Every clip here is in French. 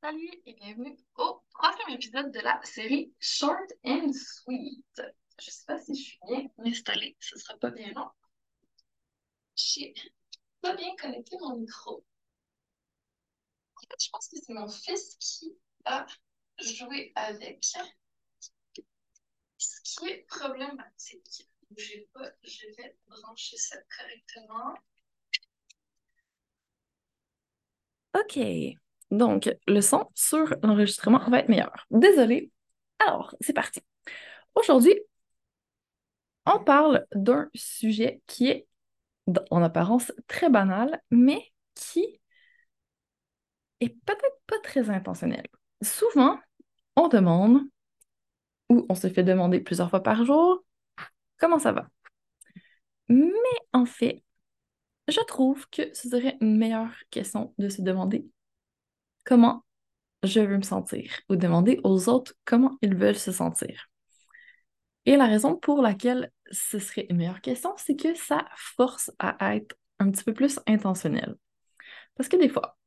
Salut et bienvenue au troisième épisode de la série Short and Sweet. Je sais pas si je suis bien installée, ce sera pas bien long. J'ai pas bien connecté mon micro. En fait, je pense que c'est mon fils qui a joué avec. Ce qui est problématique. Pas, je vais brancher ça correctement. OK. Donc, le son sur l'enregistrement va être meilleur. Désolée. Alors, c'est parti. Aujourd'hui, on parle d'un sujet qui est en apparence très banal, mais qui est peut-être pas très intentionnel. Souvent, on demande, ou on se fait demander plusieurs fois par jour, comment ça va? Mais en fait, je trouve que ce serait une meilleure question de se demander comment je veux me sentir ou demander aux autres comment ils veulent se sentir. Et la raison pour laquelle ce serait une meilleure question, c'est que ça force à être un petit peu plus intentionnel. Parce que des fois,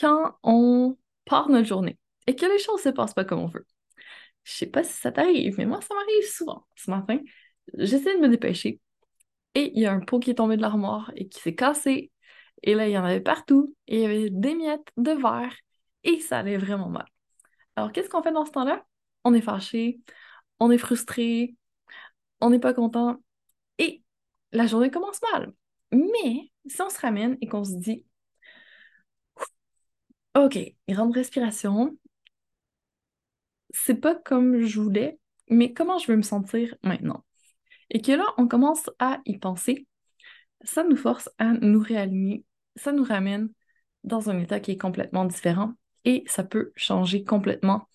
quand on part notre journée et que les choses ne se passent pas comme on veut, je sais pas si ça t'arrive, mais moi, ça m'arrive souvent. Ce matin, j'essaie de me dépêcher et il y a un pot qui est tombé de l'armoire et qui s'est cassé. Et là, il y en avait partout il y avait des miettes de verre et ça allait vraiment mal. Alors, qu'est-ce qu'on fait dans ce temps-là? On est fâché, on est frustré, on n'est pas content et la journée commence mal. Mais si on se ramène et qu'on se dit, OK, grande respiration, c'est pas comme je voulais, mais comment je veux me sentir maintenant? Et que là, on commence à y penser, ça nous force à nous réaligner, ça nous ramène dans un état qui est complètement différent et ça peut changer complètement,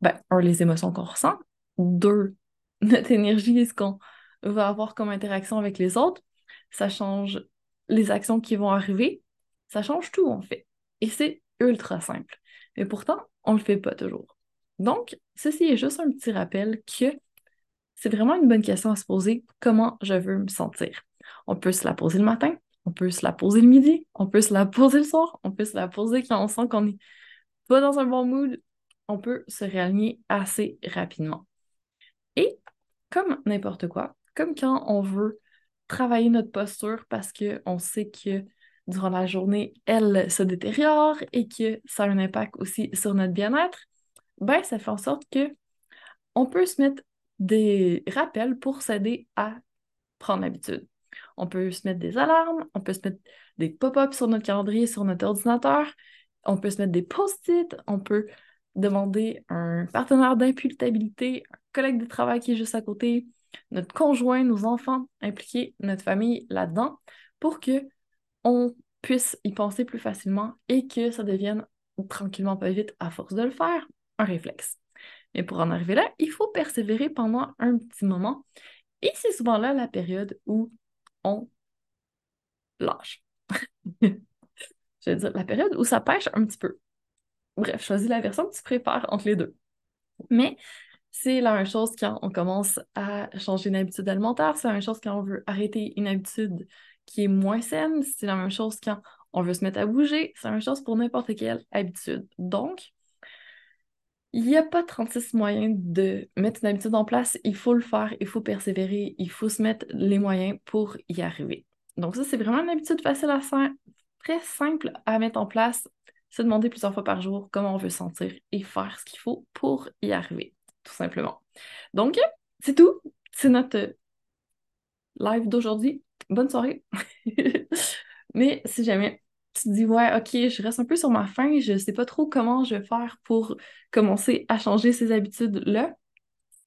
ben, un, les émotions qu'on ressent, deux, notre énergie et ce qu'on va avoir comme interaction avec les autres, ça change les actions qui vont arriver, ça change tout en fait. Et c'est ultra simple. Mais pourtant, on le fait pas toujours. Donc, ceci est juste un petit rappel que c'est vraiment une bonne question à se poser, comment je veux me sentir? On peut se la poser le matin, on peut se la poser le midi, on peut se la poser le soir, on peut se la poser quand on sent qu'on est pas dans un bon mood, on peut se réaligner assez rapidement. Et comme n'importe quoi, comme quand on veut travailler notre posture parce qu'on sait que durant la journée, elle se détériore et que ça a un impact aussi sur notre bien-être, ben ça fait en sorte que on peut se mettre des rappels pour s'aider à prendre l'habitude. On peut se mettre des alarmes, on peut se mettre des pop-ups sur notre calendrier, sur notre ordinateur, on peut se mettre des post-it, on peut demander un partenaire d'imputabilité, un collègue de travail qui est juste à côté, notre conjoint, nos enfants, impliquer notre famille là-dedans pour que on puisse y penser plus facilement et que ça devienne tranquillement pas vite à force de le faire, un réflexe. Mais pour en arriver là, il faut persévérer pendant un petit moment. Et c'est souvent là la période où on lâche. Je veux dire, la période où ça pêche un petit peu. Bref, choisis la version que tu préfères entre les deux. Mais c'est la même chose quand on commence à changer une habitude alimentaire, c'est la même chose quand on veut arrêter une habitude qui est moins saine, c'est la même chose quand on veut se mettre à bouger, c'est la même chose pour n'importe quelle habitude. Donc, il n'y a pas 36 moyens de mettre une habitude en place. Il faut le faire, il faut persévérer, il faut se mettre les moyens pour y arriver. Donc ça, c'est vraiment une habitude facile à faire, très simple à mettre en place. Se demander plusieurs fois par jour comment on veut sentir et faire ce qu'il faut pour y arriver, tout simplement. Donc, c'est tout. C'est notre live d'aujourd'hui. Bonne soirée. Mais si jamais tu te dis, ouais, ok, je reste un peu sur ma faim, je sais pas trop comment je vais faire pour commencer à changer ces habitudes-là,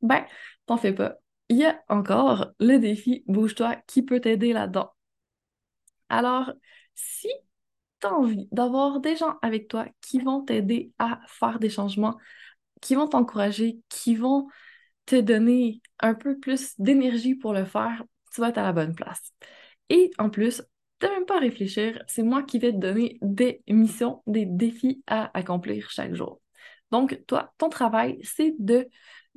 ben, t'en fais pas. Il y a encore le défi Bouge-toi qui peut t'aider là-dedans? Alors, si tu as envie d'avoir des gens avec toi qui vont t'aider à faire des changements, qui vont t'encourager, qui vont te donner un peu plus d'énergie pour le faire, tu vas être à la bonne place. Et en plus, même pas à réfléchir, c'est moi qui vais te donner des missions, des défis à accomplir chaque jour. Donc, toi, ton travail, c'est de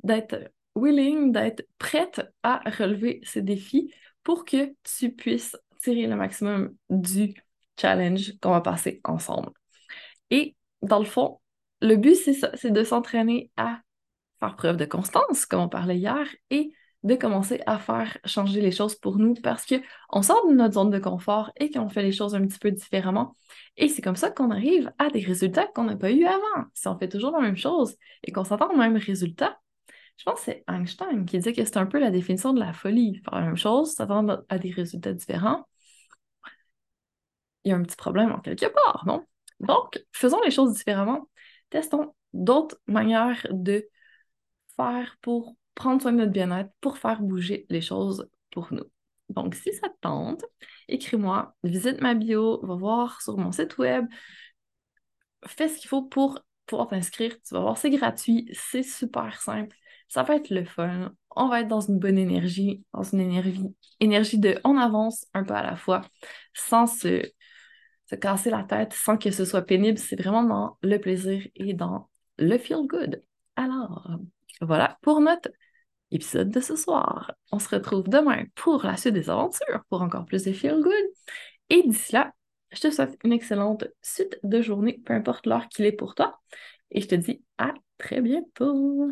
d'être willing, d'être prête à relever ces défis pour que tu puisses tirer le maximum du challenge qu'on va passer ensemble. Et dans le fond, le but, c'est ça, c'est de s'entraîner à faire preuve de constance, comme on parlait hier, et de commencer à faire changer les choses pour nous parce qu'on sort de notre zone de confort et qu'on fait les choses un petit peu différemment. Et c'est comme ça qu'on arrive à des résultats qu'on n'a pas eu avant. Si on fait toujours la même chose et qu'on s'attend au même résultat, je pense que c'est Einstein qui dit que c'est un peu la définition de la folie. Faire la même chose, s'attendre à des résultats différents. Il y a un petit problème en quelque part, non? Donc, faisons les choses différemment. Testons d'autres manières de faire pour prendre soin de notre bien-être, pour faire bouger les choses pour nous. Donc, si ça te tente, écris-moi, visite ma bio, va voir sur mon site web, fais ce qu'il faut pour pouvoir t'inscrire. Tu vas voir, c'est gratuit, c'est super simple, ça va être le fun. On va être dans une bonne énergie, dans une énergie, énergie de on avance un peu à la fois, sans se, se casser la tête, sans que ce soit pénible. C'est vraiment dans le plaisir et dans le feel good. Alors, voilà pour notre épisode de ce soir. On se retrouve demain pour la suite des aventures, pour encore plus de feel good. Et d'ici là, je te souhaite une excellente suite de journée, peu importe l'heure qu'il est pour toi. Et je te dis à très bientôt.